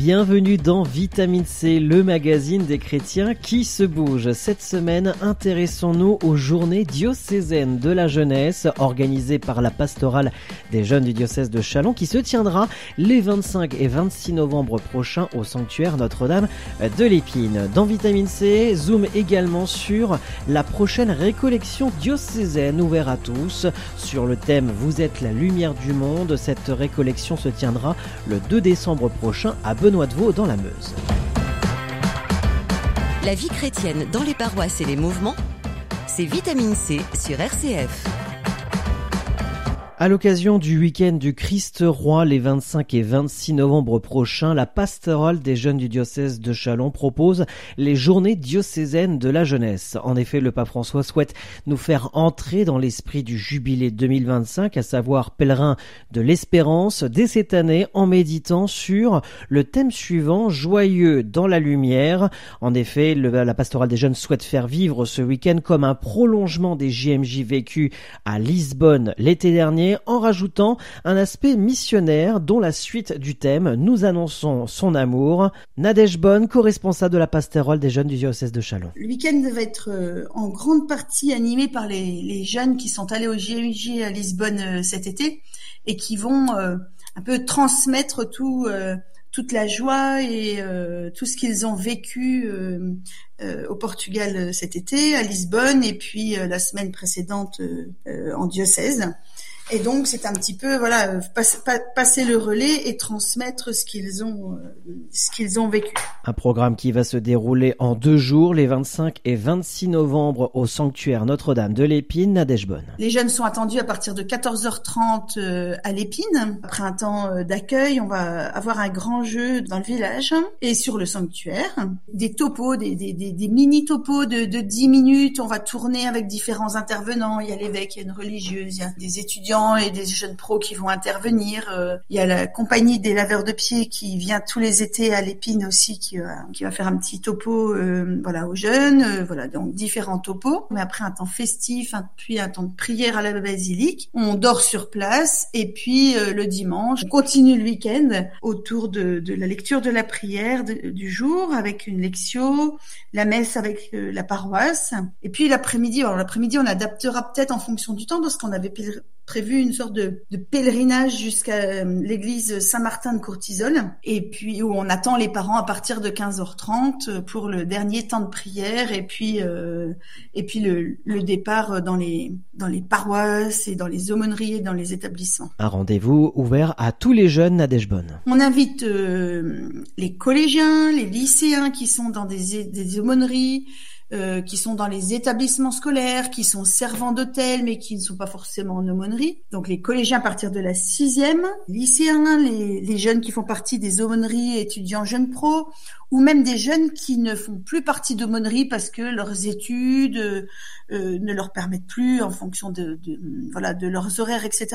Bienvenue dans Vitamine C, le magazine des chrétiens qui se bouge. Cette semaine, intéressons-nous aux journées diocésaines de la jeunesse organisées par la pastorale des jeunes du diocèse de Chalon qui se tiendra les 25 et 26 novembre prochains au sanctuaire Notre-Dame de l'Épine. Dans Vitamine C, zoom également sur la prochaine récollection diocésaine ouverte à tous sur le thème Vous êtes la lumière du monde. Cette récollection se tiendra le 2 décembre prochain à Benoît Benoît de dans la Meuse. La vie chrétienne dans les paroisses et les mouvements, c'est Vitamine C sur RCF. À l'occasion du week-end du Christ Roi les 25 et 26 novembre prochains, la pastorale des jeunes du diocèse de Chalon propose les journées diocésaines de la jeunesse. En effet, le pape François souhaite nous faire entrer dans l'esprit du jubilé 2025, à savoir pèlerin de l'espérance, dès cette année en méditant sur le thème suivant, joyeux dans la lumière. En effet, la pastorale des jeunes souhaite faire vivre ce week-end comme un prolongement des JMJ vécus à Lisbonne l'été dernier en rajoutant un aspect missionnaire dont la suite du thème nous annonçons son amour. Nadège Bonne, co-responsable de la pastorale des jeunes du diocèse de Chalon. Le week-end va être euh, en grande partie animé par les, jeunes qui sont allés au JMJ à Lisbonne euh, cet été et qui vont euh, un peu transmettre tout toute la joie et tout ce qu'ils ont vécu au Portugal cet été, à Lisbonne, et puis la semaine précédente en diocèse. Et donc, c'est un petit peu, voilà, euh, passer, le relais et transmettre ce qu'ils ont, euh, ce qu'ils ont vécu. Un programme qui va se dérouler en deux jours, les 25 et 26 novembre, au sanctuaire Notre-Dame de l'Épine, à. Les jeunes sont attendus à partir de 14h30 euh, à l'Épine. Après un temps d'accueil, on va avoir un grand jeu dans le village et sur le sanctuaire. Des topos, des, des, des, mini topos de, de 10 minutes. On va tourner avec différents intervenants. Il y a l'évêque, il y a une religieuse, il y a des étudiants et des jeunes pros qui vont intervenir. Euh, il y a la compagnie des laveurs de pieds qui vient tous les étés à l'épine aussi, qui, qui va faire un petit topo euh, voilà aux jeunes. Euh, voilà donc différents topos. Mais après un temps festif, puis un temps de prière à la basilique, on dort sur place et puis le dimanche, on continue le week-end autour de, de, la lecture de la prière du jour avec une lectio, la messe avec la paroisse et puis l'après-midi. Alors l'après-midi, on adaptera peut-être en fonction du temps parce qu'on avait prévu une sorte de, pèlerinage jusqu'à euh, l'église Saint-Martin de Courtisol, et puis où on attend les parents à partir de 15h30 pour le dernier temps de prière, et puis euh, et puis le, départ dans les dans les paroisses et dans les aumôneries et dans les établissements. Un rendez-vous ouvert à tous les jeunes à Deshbonne. On invite euh, les collégiens, les lycéens qui sont dans des, des aumôneries, euh, qui sont dans les établissements scolaires, qui sont servants d'hôtel, mais qui ne sont pas forcément en aumônerie. Donc les collégiens à partir de la sixième, lycéens, les, jeunes qui font partie des aumôneries, étudiants jeunes pros, ou même des jeunes qui ne font plus partie d'aumônerie parce que leurs études euh, ne leur permettent plus en fonction de, voilà de leurs horaires, etc.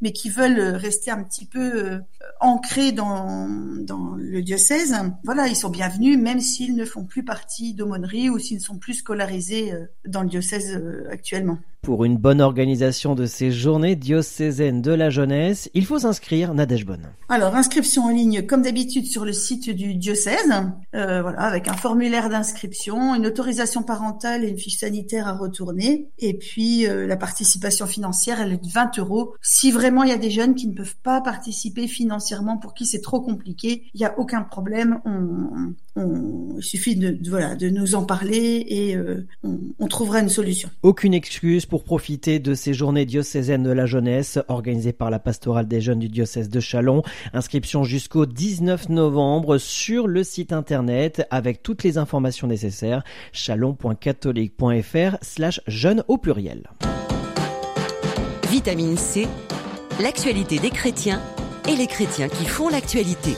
Mais qui veulent rester un petit peu euh, ancrés dans dans le diocèse. Voilà, ils sont bienvenus même s'ils ne font plus partie d'aumônerie ou s'ils sont plus scolarisés euh, dans le diocèse actuellement. Pour une bonne organisation de ces journées diocésaines de la jeunesse, il faut s'inscrire, Nadège Bonne. Alors, inscription en ligne, comme d'habitude, sur le site du diocèse, euh, voilà, avec un formulaire d'inscription, une autorisation parentale et une fiche sanitaire à retourner. Et puis, euh, la participation financière, elle est de 20 euros. Si vraiment il y a des jeunes qui ne peuvent pas participer financièrement, pour qui c'est trop compliqué, il n'y a aucun problème. On, on, il suffit de, voilà, de nous en parler et euh, on, on trouvera une solution. Aucune excuse pour profiter de ces journées diocésaines de la jeunesse organisées par la pastorale des jeunes du diocèse de Chalon. Inscription jusqu'au 19 novembre sur le site internet avec toutes les informations nécessaires chalon.catholique.fr slash jeunes au pluriel. Vitamine C, l'actualité des chrétiens et les chrétiens qui font l'actualité.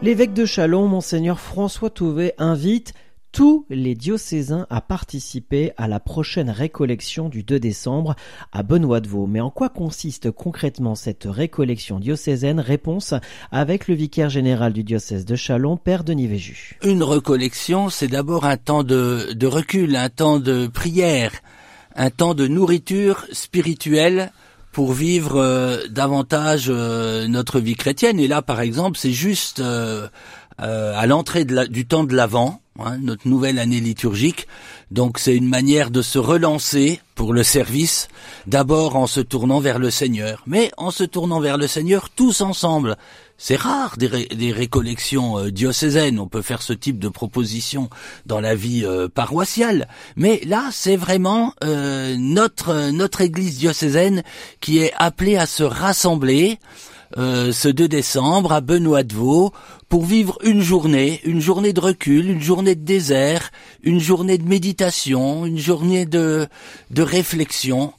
L'évêque de Chalon, monseigneur François Touvet, invite tous les diocésains à participer à la prochaine récollection du 2 décembre à Benoît de Vaux. Mais en quoi consiste concrètement cette récollection diocésaine? Réponse avec le vicaire général du diocèse de Chalon, Père Denis Véju. Une recollection, c'est d'abord un temps de, recul, un temps de prière, un temps de nourriture spirituelle pour vivre euh, davantage euh, notre vie chrétienne. Et là, par exemple, c'est juste euh, à l'entrée du temps de l'Avent, hein, notre nouvelle année liturgique. Donc c'est une manière de se relancer pour le service, d'abord en se tournant vers le Seigneur, mais en se tournant vers le Seigneur tous ensemble. C'est rare des, récollections euh, diocésaines. On peut faire ce type de proposition dans la vie euh, paroissiale, mais là, c'est vraiment euh, notre notre Église diocésaine qui est appelée à se rassembler. ce 2 décembre à Benoît de Vaux pour vivre une journée, une journée de recul, une journée de désert, une journée de méditation, une journée de, réflexion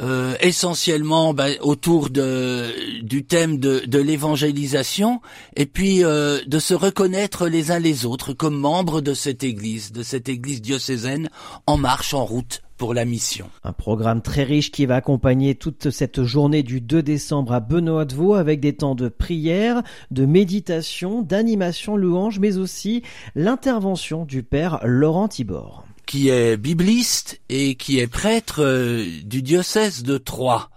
euh, essentiellement bah, autour du thème de, de l'évangélisation et puis euh, de se reconnaître les uns les autres comme membres de cette Église, de cette Église diocésaine en marche, en route pour la mission. Un programme très riche qui va accompagner toute cette journée du 2 décembre à Benoît de Vaux avec des temps de prière, de méditation, d'animation louange, mais aussi l'intervention du Père Laurent Tibor qui est bibliste et qui est prêtre euh, du diocèse de Troyes.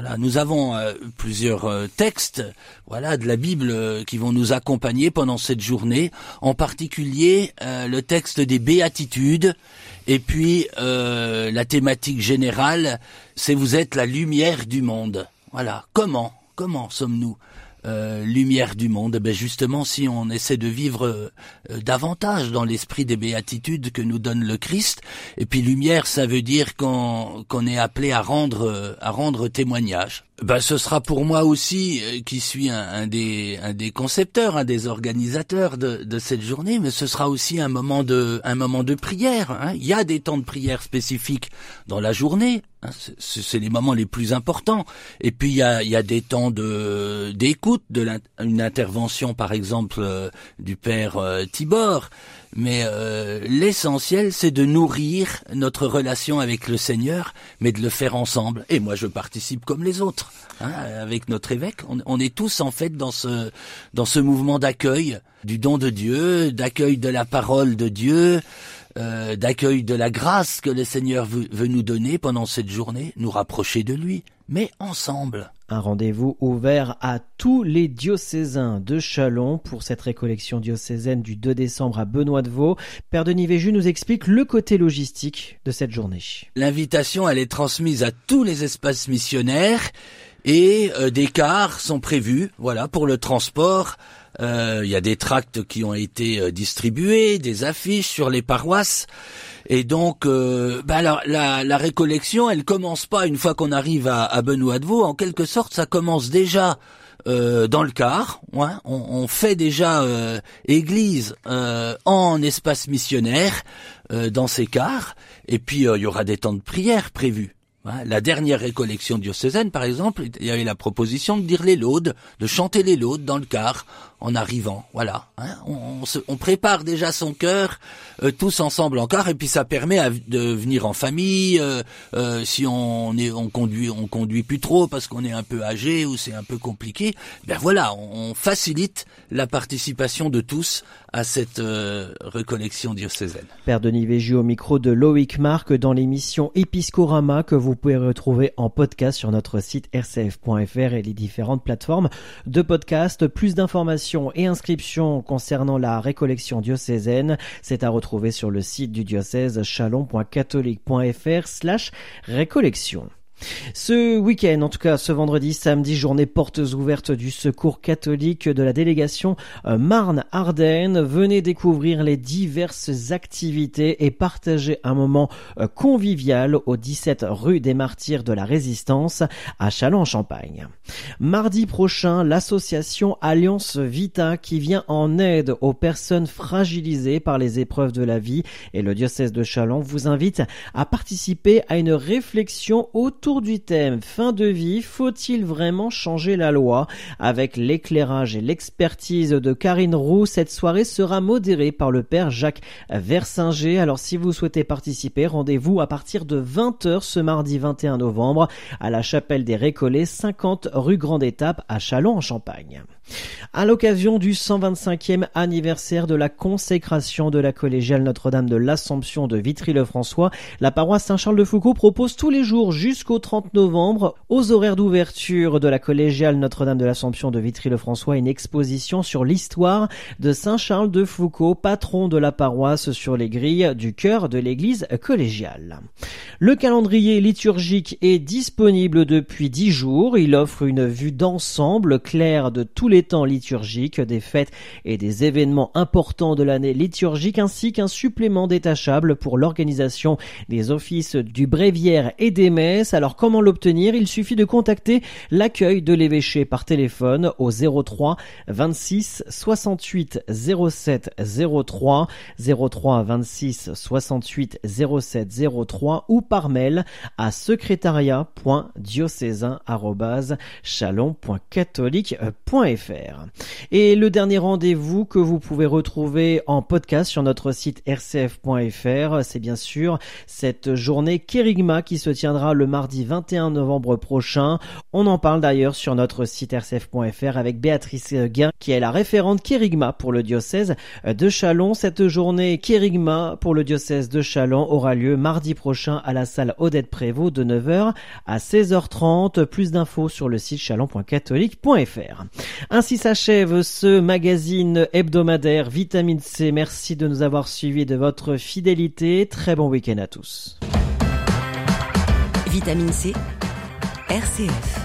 Voilà, nous avons euh, plusieurs euh, textes, voilà, de la Bible qui vont nous accompagner pendant cette journée, en particulier le texte des béatitudes et puis la thématique générale, c'est vous êtes la lumière du monde. Voilà, comment comment sommes-nous euh, lumière du monde, ben justement si on essaie de vivre euh, davantage dans l'esprit des béatitudes que nous donne le Christ, et puis lumière ça veut dire qu'on est appelé à rendre à rendre témoignage. Ben ce sera pour moi aussi euh, qui suis un, des un des concepteurs, un des organisateurs de, de cette journée, mais ce sera aussi un moment de un moment de prière. Hein. Il y a des temps de prière spécifiques dans la journée, Hein, c'est les moments les plus importants. Et puis il y a, y a, des temps de d'écoute, de une intervention par exemple euh, du père euh, Tibor. Mais euh, l'essentiel, c'est de nourrir notre relation avec le Seigneur, mais de le faire ensemble. Et moi, je participe comme les autres, hein, avec notre évêque. On, est tous en fait dans ce dans ce mouvement d'accueil du don de Dieu, d'accueil de la parole de Dieu. Euh, d'accueil de la grâce que le Seigneur veut, nous donner pendant cette journée, nous rapprocher de lui, mais ensemble. Un rendez-vous ouvert à tous les diocésains de Chalon pour cette récollection diocésaine du 2 décembre à Benoît de Vaux. Père Denis Véju nous explique le côté logistique de cette journée. L'invitation, elle est transmise à tous les espaces missionnaires et euh, des cars sont prévus, voilà, pour le transport euh, il y a des tracts qui ont été euh, distribués, des affiches sur les paroisses. Et donc, euh, bah, la, la, récollection, elle commence pas une fois qu'on arrive à, Benoît de Vaux. En quelque sorte, ça commence déjà dans le car. Hein. On, on, fait déjà église en espace missionnaire dans ces cars. Et puis, il y aura des temps de prière prévus. Hein, la dernière récollection diocésaine, par exemple, il y avait la proposition de dire les laudes, de chanter les laudes dans le car en arrivant. Voilà, hein. on, on, prépare déjà son cœur euh, tous ensemble encore, et puis ça permet de venir en famille. Euh, euh, si on est, on conduit, on conduit plus trop parce qu'on est un peu âgé ou c'est un peu compliqué. Ben voilà, on, facilite la participation de tous à cette recollection diocésaine. Père Denis Véju au micro de Loïc Marc dans l'émission Episcorama que vous pouvez retrouver en podcast sur notre site rcf.fr et les différentes plateformes de podcast. Plus d'informations et inscriptions concernant la récollection diocésaine, c'est à retrouver sur le site du diocèse chalon.catholique.fr slash récollection. Ce week-end, en tout cas ce vendredi, samedi, journée portes ouvertes du secours catholique de la délégation euh, Marne-Ardenne. Venez découvrir les diverses activités et partager un moment euh, convivial au 17 rue des Martyrs de la Résistance à Châlons-en-Champagne. Mardi prochain, l'association Alliance Vita qui vient en aide aux personnes fragilisées par les épreuves de la vie et le diocèse de Châlons vous invite à participer à une réflexion autour autour du thème fin de vie, faut-il vraiment changer la loi? Avec l'éclairage et l'expertise de Karine Roux, cette soirée sera modérée par le père Jacques Versinger. Alors si vous souhaitez participer, rendez-vous à partir de 20h ce mardi 21 novembre à la chapelle des Récollets, 50 rue Grande Étape à Chalon en Champagne. À l'occasion du 125e anniversaire de la consécration de la collégiale Notre-Dame de l'Assomption de Vitry-le-François, la paroisse Saint-Charles-de-Foucault propose tous les jours jusqu'au 30 novembre, aux horaires d'ouverture de la collégiale Notre-Dame de l'Assomption de Vitry-le-François, une exposition sur l'histoire de Saint-Charles-de-Foucault, patron de la paroisse sur les grilles du cœur de l'église collégiale. Le calendrier liturgique est disponible depuis dix jours. Il offre une vue d'ensemble claire de tous les temps liturgiques, des fêtes et des événements importants de l'année liturgique, ainsi qu'un supplément détachable pour l'organisation des offices du bréviaire et des messes. Alors comment l'obtenir? Il suffit de contacter l'accueil de l'évêché par téléphone au 03 26 68 07 03 03 26 68 07 03 ou par mail à et le dernier rendez-vous que vous pouvez retrouver en podcast sur notre site rcf.fr, c'est bien sûr cette journée Kérigma qui se tiendra le mardi 21 novembre prochain. On en parle d'ailleurs sur notre site rcf.fr avec Béatrice Guin qui est la référente Kérigma pour le diocèse de Chalon. Cette journée Kérigma pour le diocèse de Chalon aura lieu mardi prochain à la salle Odette Prévost de 9h à 16h30. Plus d'infos sur le site chalon.catholique.fr. Ainsi s'achève ce magazine hebdomadaire Vitamine C. Merci de nous avoir suivis de votre fidélité. Très bon week-end à tous. Vitamine C, RCF.